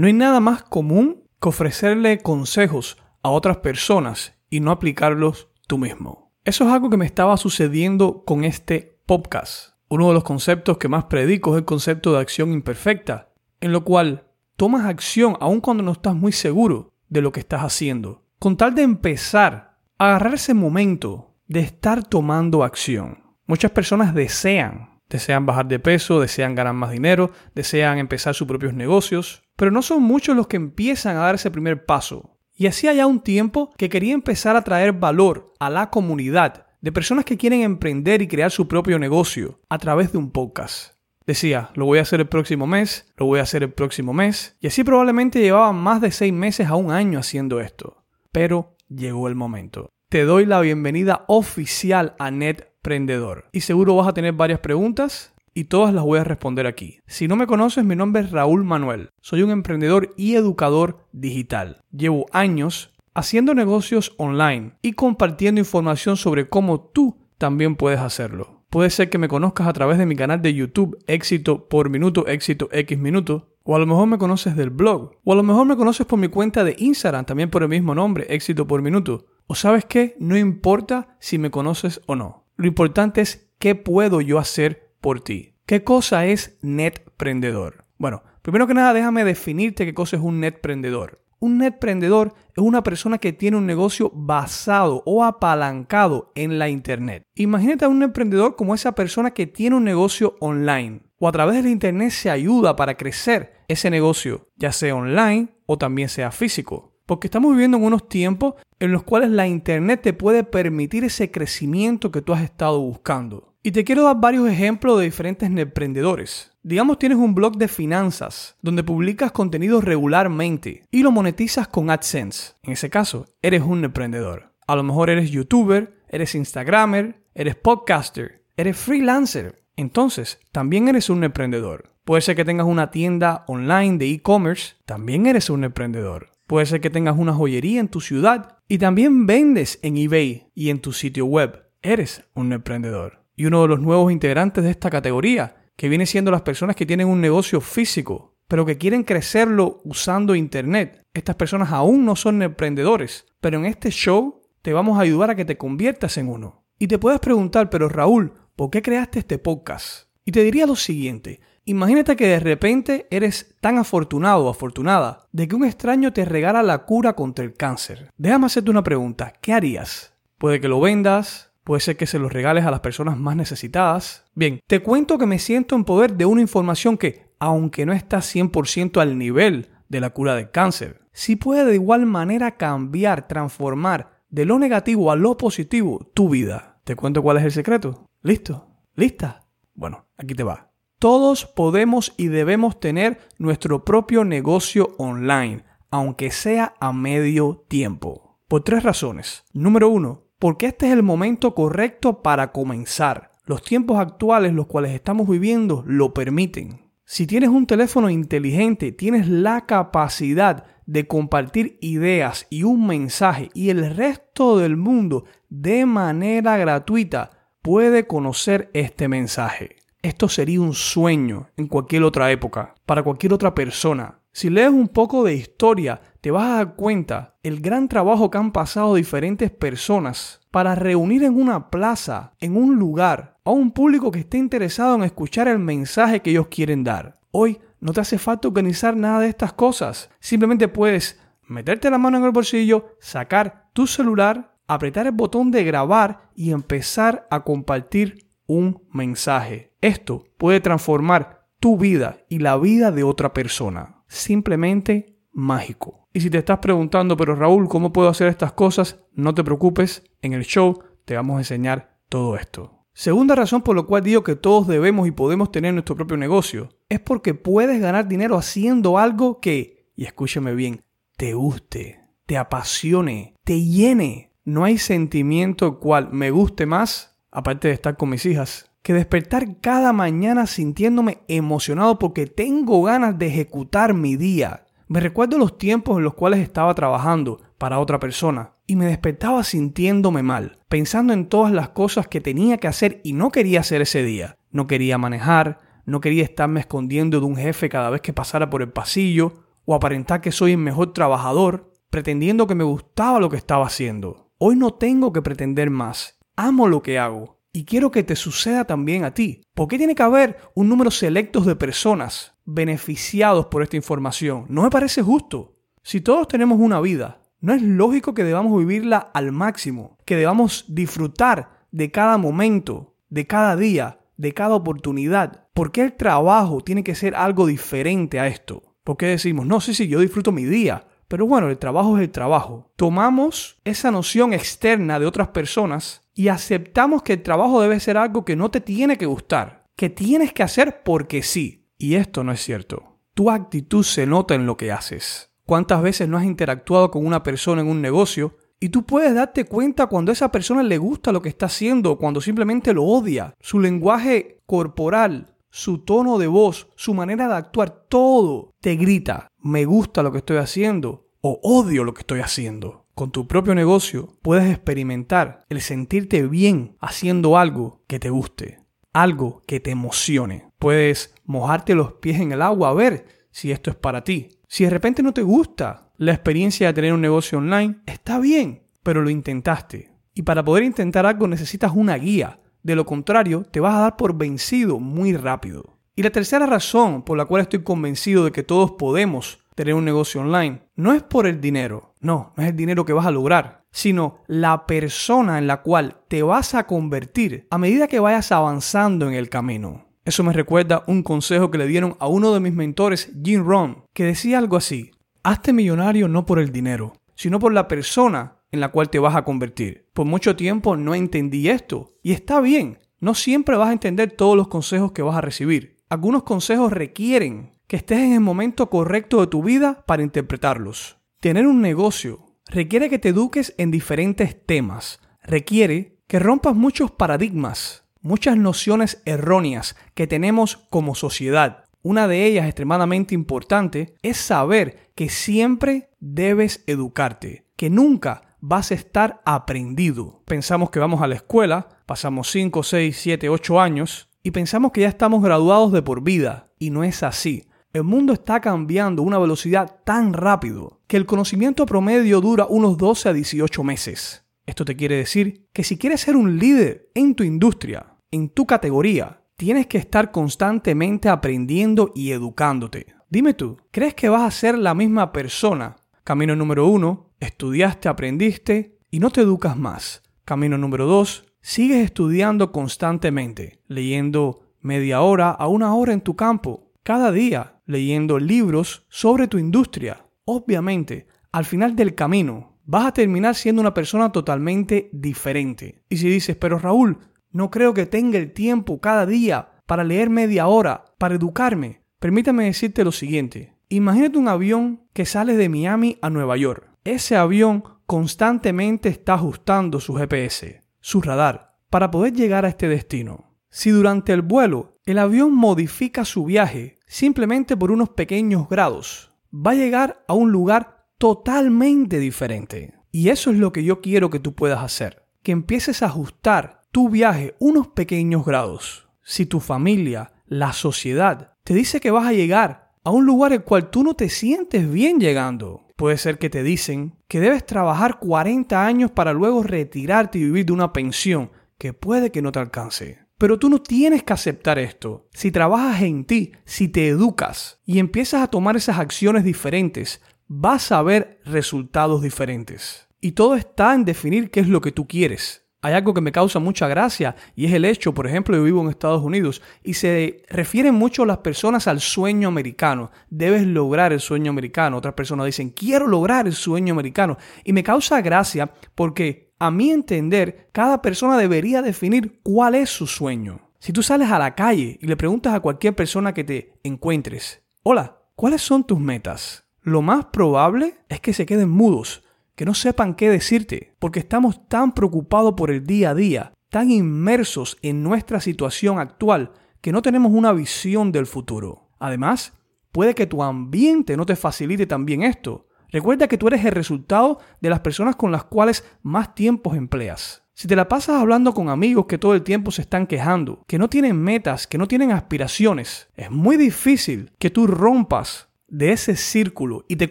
No hay nada más común que ofrecerle consejos a otras personas y no aplicarlos tú mismo. Eso es algo que me estaba sucediendo con este podcast. Uno de los conceptos que más predico es el concepto de acción imperfecta, en lo cual tomas acción aun cuando no estás muy seguro de lo que estás haciendo. Con tal de empezar a agarrar ese momento de estar tomando acción. Muchas personas desean, desean bajar de peso, desean ganar más dinero, desean empezar sus propios negocios, pero no son muchos los que empiezan a dar ese primer paso. Y hacía ya un tiempo que quería empezar a traer valor a la comunidad de personas que quieren emprender y crear su propio negocio a través de un podcast. Decía, lo voy a hacer el próximo mes, lo voy a hacer el próximo mes, y así probablemente llevaba más de seis meses a un año haciendo esto. Pero llegó el momento. Te doy la bienvenida oficial a NetPrendedor. Y seguro vas a tener varias preguntas y todas las voy a responder aquí. Si no me conoces, mi nombre es Raúl Manuel. Soy un emprendedor y educador digital. Llevo años haciendo negocios online y compartiendo información sobre cómo tú también puedes hacerlo. Puede ser que me conozcas a través de mi canal de YouTube Éxito por Minuto, Éxito X Minuto. O a lo mejor me conoces del blog. O a lo mejor me conoces por mi cuenta de Instagram, también por el mismo nombre, Éxito por Minuto. O sabes qué, no importa si me conoces o no. Lo importante es qué puedo yo hacer por ti. ¿Qué cosa es netprendedor? Bueno, primero que nada déjame definirte qué cosa es un netprendedor. Un netprendedor es una persona que tiene un negocio basado o apalancado en la Internet. Imagínate a un emprendedor como esa persona que tiene un negocio online o a través del Internet se ayuda para crecer ese negocio, ya sea online o también sea físico. Porque estamos viviendo en unos tiempos en los cuales la Internet te puede permitir ese crecimiento que tú has estado buscando. Y te quiero dar varios ejemplos de diferentes emprendedores. Digamos tienes un blog de finanzas donde publicas contenido regularmente y lo monetizas con AdSense. En ese caso, eres un emprendedor. A lo mejor eres youtuber, eres instagramer, eres podcaster, eres freelancer. Entonces, también eres un emprendedor. Puede ser que tengas una tienda online de e-commerce, también eres un emprendedor. Puede ser que tengas una joyería en tu ciudad y también vendes en eBay y en tu sitio web. Eres un emprendedor y uno de los nuevos integrantes de esta categoría, que viene siendo las personas que tienen un negocio físico, pero que quieren crecerlo usando Internet. Estas personas aún no son emprendedores, pero en este show te vamos a ayudar a que te conviertas en uno. Y te puedes preguntar, pero Raúl, ¿por qué creaste este podcast? Y te diría lo siguiente, Imagínate que de repente eres tan afortunado o afortunada de que un extraño te regala la cura contra el cáncer. Déjame hacerte una pregunta, ¿qué harías? Puede que lo vendas, Puede ser que se los regales a las personas más necesitadas. Bien, te cuento que me siento en poder de una información que, aunque no está 100% al nivel de la cura del cáncer, sí puede de igual manera cambiar, transformar de lo negativo a lo positivo tu vida. ¿Te cuento cuál es el secreto? ¿Listo? ¿Lista? Bueno, aquí te va. Todos podemos y debemos tener nuestro propio negocio online, aunque sea a medio tiempo. Por tres razones. Número uno, porque este es el momento correcto para comenzar. Los tiempos actuales, los cuales estamos viviendo, lo permiten. Si tienes un teléfono inteligente, tienes la capacidad de compartir ideas y un mensaje y el resto del mundo de manera gratuita puede conocer este mensaje. Esto sería un sueño en cualquier otra época, para cualquier otra persona. Si lees un poco de historia te vas a dar cuenta el gran trabajo que han pasado diferentes personas para reunir en una plaza, en un lugar, a un público que esté interesado en escuchar el mensaje que ellos quieren dar. Hoy no te hace falta organizar nada de estas cosas. Simplemente puedes meterte la mano en el bolsillo, sacar tu celular, apretar el botón de grabar y empezar a compartir un mensaje. Esto puede transformar tu vida y la vida de otra persona. Simplemente mágico. Y si te estás preguntando, pero Raúl, ¿cómo puedo hacer estas cosas? No te preocupes, en el show te vamos a enseñar todo esto. Segunda razón por la cual digo que todos debemos y podemos tener nuestro propio negocio es porque puedes ganar dinero haciendo algo que, y escúchame bien, te guste, te apasione, te llene. No hay sentimiento cual me guste más, aparte de estar con mis hijas, que despertar cada mañana sintiéndome emocionado porque tengo ganas de ejecutar mi día, me recuerdo los tiempos en los cuales estaba trabajando para otra persona y me despertaba sintiéndome mal, pensando en todas las cosas que tenía que hacer y no quería hacer ese día. No quería manejar, no quería estarme escondiendo de un jefe cada vez que pasara por el pasillo, o aparentar que soy el mejor trabajador, pretendiendo que me gustaba lo que estaba haciendo. Hoy no tengo que pretender más. Amo lo que hago y quiero que te suceda también a ti. ¿Por qué tiene que haber un número selecto de personas beneficiados por esta información? No me parece justo. Si todos tenemos una vida, no es lógico que debamos vivirla al máximo, que debamos disfrutar de cada momento, de cada día, de cada oportunidad. ¿Por qué el trabajo tiene que ser algo diferente a esto? ¿Por qué decimos, no, sí, sí, yo disfruto mi día, pero bueno, el trabajo es el trabajo. Tomamos esa noción externa de otras personas y aceptamos que el trabajo debe ser algo que no te tiene que gustar, que tienes que hacer porque sí. Y esto no es cierto. Tu actitud se nota en lo que haces. ¿Cuántas veces no has interactuado con una persona en un negocio y tú puedes darte cuenta cuando a esa persona le gusta lo que está haciendo cuando simplemente lo odia? Su lenguaje corporal, su tono de voz, su manera de actuar, todo te grita, me gusta lo que estoy haciendo o odio lo que estoy haciendo. Con tu propio negocio puedes experimentar el sentirte bien haciendo algo que te guste, algo que te emocione. Puedes mojarte los pies en el agua a ver si esto es para ti. Si de repente no te gusta la experiencia de tener un negocio online, está bien, pero lo intentaste. Y para poder intentar algo necesitas una guía. De lo contrario, te vas a dar por vencido muy rápido. Y la tercera razón por la cual estoy convencido de que todos podemos tener un negocio online no es por el dinero, no, no es el dinero que vas a lograr, sino la persona en la cual te vas a convertir a medida que vayas avanzando en el camino. Eso me recuerda un consejo que le dieron a uno de mis mentores, Jim Rohn, que decía algo así, hazte millonario no por el dinero, sino por la persona en la cual te vas a convertir. Por mucho tiempo no entendí esto, y está bien, no siempre vas a entender todos los consejos que vas a recibir. Algunos consejos requieren que estés en el momento correcto de tu vida para interpretarlos. Tener un negocio requiere que te eduques en diferentes temas, requiere que rompas muchos paradigmas, muchas nociones erróneas que tenemos como sociedad. Una de ellas extremadamente importante es saber que siempre debes educarte, que nunca vas a estar aprendido. Pensamos que vamos a la escuela, pasamos 5, 6, 7, 8 años y pensamos que ya estamos graduados de por vida y no es así. El mundo está cambiando a una velocidad tan rápido que el conocimiento promedio dura unos 12 a 18 meses. Esto te quiere decir que si quieres ser un líder en tu industria, en tu categoría, tienes que estar constantemente aprendiendo y educándote. Dime tú, ¿crees que vas a ser la misma persona? Camino número uno, estudiaste, aprendiste y no te educas más. Camino número dos, sigues estudiando constantemente, leyendo media hora a una hora en tu campo, cada día leyendo libros sobre tu industria. Obviamente, al final del camino, vas a terminar siendo una persona totalmente diferente. Y si dices, pero Raúl, no creo que tenga el tiempo cada día para leer media hora, para educarme, permítame decirte lo siguiente. Imagínate un avión que sale de Miami a Nueva York. Ese avión constantemente está ajustando su GPS, su radar, para poder llegar a este destino. Si durante el vuelo el avión modifica su viaje simplemente por unos pequeños grados, va a llegar a un lugar totalmente diferente. Y eso es lo que yo quiero que tú puedas hacer, que empieces a ajustar tu viaje unos pequeños grados. Si tu familia, la sociedad, te dice que vas a llegar a un lugar al cual tú no te sientes bien llegando, puede ser que te dicen que debes trabajar 40 años para luego retirarte y vivir de una pensión que puede que no te alcance. Pero tú no tienes que aceptar esto. Si trabajas en ti, si te educas y empiezas a tomar esas acciones diferentes, vas a ver resultados diferentes. Y todo está en definir qué es lo que tú quieres. Hay algo que me causa mucha gracia y es el hecho, por ejemplo, yo vivo en Estados Unidos y se refieren mucho las personas al sueño americano. Debes lograr el sueño americano. Otras personas dicen, quiero lograr el sueño americano. Y me causa gracia porque a mi entender, cada persona debería definir cuál es su sueño. Si tú sales a la calle y le preguntas a cualquier persona que te encuentres, hola, ¿cuáles son tus metas? Lo más probable es que se queden mudos, que no sepan qué decirte, porque estamos tan preocupados por el día a día, tan inmersos en nuestra situación actual, que no tenemos una visión del futuro. Además, puede que tu ambiente no te facilite también esto. Recuerda que tú eres el resultado de las personas con las cuales más tiempo empleas. Si te la pasas hablando con amigos que todo el tiempo se están quejando, que no tienen metas, que no tienen aspiraciones, es muy difícil que tú rompas de ese círculo y te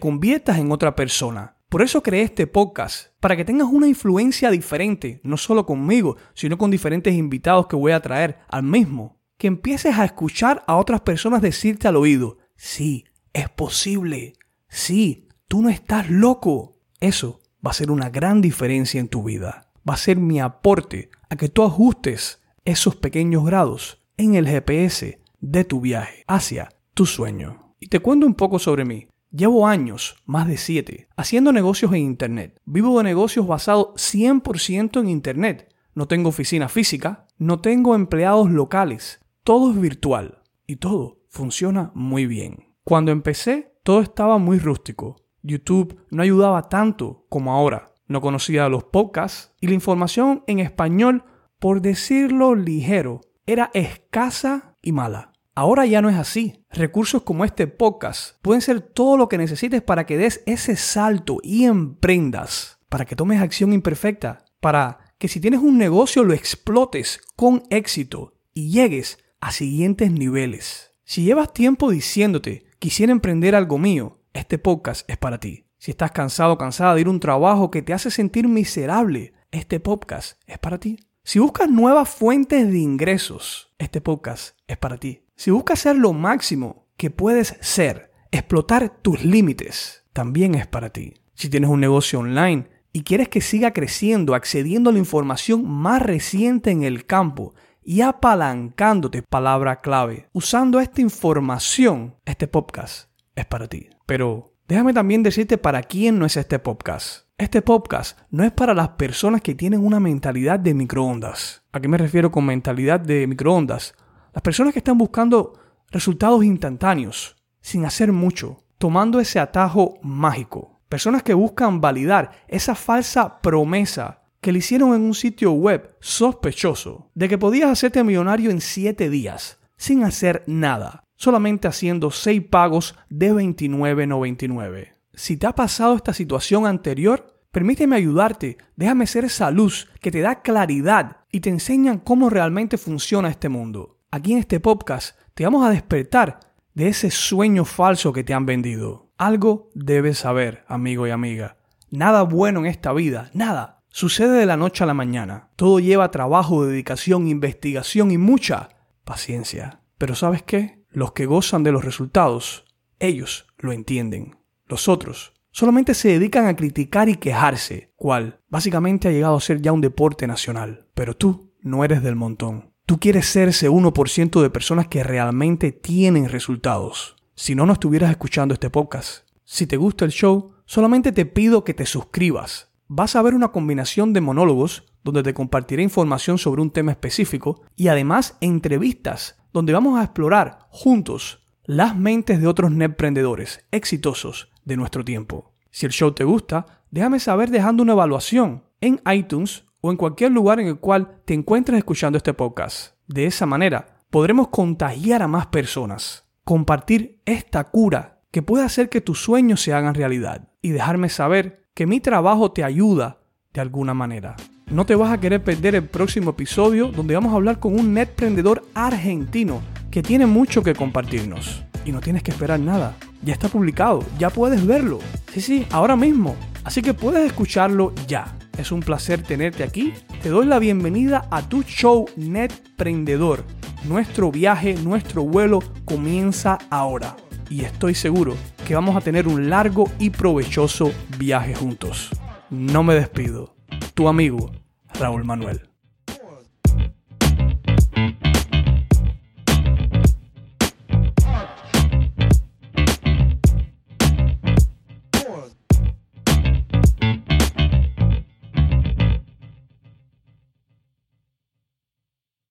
conviertas en otra persona. Por eso creé este podcast, para que tengas una influencia diferente, no solo conmigo, sino con diferentes invitados que voy a traer al mismo. Que empieces a escuchar a otras personas decirte al oído, sí, es posible, sí, tú no estás loco. Eso va a ser una gran diferencia en tu vida. Va a ser mi aporte a que tú ajustes esos pequeños grados en el GPS de tu viaje hacia tu sueño. Y te cuento un poco sobre mí. Llevo años, más de 7, haciendo negocios en Internet. Vivo de negocios basados 100% en Internet. No tengo oficina física, no tengo empleados locales. Todo es virtual y todo funciona muy bien. Cuando empecé, todo estaba muy rústico. YouTube no ayudaba tanto como ahora. No conocía los podcasts y la información en español, por decirlo ligero, era escasa y mala. Ahora ya no es así. Recursos como este podcast pueden ser todo lo que necesites para que des ese salto y emprendas, para que tomes acción imperfecta, para que si tienes un negocio lo explotes con éxito y llegues a siguientes niveles. Si llevas tiempo diciéndote, quisiera emprender algo mío, este podcast es para ti. Si estás cansado o cansada de ir a un trabajo que te hace sentir miserable, este podcast es para ti. Si buscas nuevas fuentes de ingresos, este podcast es para ti. Si buscas ser lo máximo que puedes ser, explotar tus límites, también es para ti. Si tienes un negocio online y quieres que siga creciendo, accediendo a la información más reciente en el campo y apalancándote, palabra clave, usando esta información, este podcast es para ti. Pero déjame también decirte para quién no es este podcast. Este podcast no es para las personas que tienen una mentalidad de microondas. ¿A qué me refiero con mentalidad de microondas? Las personas que están buscando resultados instantáneos, sin hacer mucho, tomando ese atajo mágico. Personas que buscan validar esa falsa promesa que le hicieron en un sitio web sospechoso de que podías hacerte millonario en 7 días, sin hacer nada, solamente haciendo 6 pagos de 29.99. Si te ha pasado esta situación anterior, permíteme ayudarte, déjame ser esa luz que te da claridad y te enseñan cómo realmente funciona este mundo. Aquí en este podcast te vamos a despertar de ese sueño falso que te han vendido. Algo debes saber, amigo y amiga. Nada bueno en esta vida, nada, sucede de la noche a la mañana. Todo lleva trabajo, dedicación, investigación y mucha paciencia. Pero ¿sabes qué? Los que gozan de los resultados, ellos lo entienden. Los otros solamente se dedican a criticar y quejarse, cual básicamente ha llegado a ser ya un deporte nacional. Pero tú no eres del montón. Tú quieres ser ese 1% de personas que realmente tienen resultados. Si no, no estuvieras escuchando este podcast. Si te gusta el show, solamente te pido que te suscribas. Vas a ver una combinación de monólogos donde te compartiré información sobre un tema específico y además entrevistas donde vamos a explorar juntos las mentes de otros emprendedores exitosos de nuestro tiempo. Si el show te gusta, déjame saber dejando una evaluación en iTunes o en cualquier lugar en el cual te encuentres escuchando este podcast. De esa manera, podremos contagiar a más personas, compartir esta cura que puede hacer que tus sueños se hagan realidad y dejarme saber que mi trabajo te ayuda de alguna manera. No te vas a querer perder el próximo episodio donde vamos a hablar con un netprendedor argentino que tiene mucho que compartirnos. Y no tienes que esperar nada. Ya está publicado, ya puedes verlo. Sí, sí, ahora mismo. Así que puedes escucharlo ya. Es un placer tenerte aquí. Te doy la bienvenida a tu show Netprendedor. Nuestro viaje, nuestro vuelo comienza ahora. Y estoy seguro que vamos a tener un largo y provechoso viaje juntos. No me despido. Tu amigo, Raúl Manuel.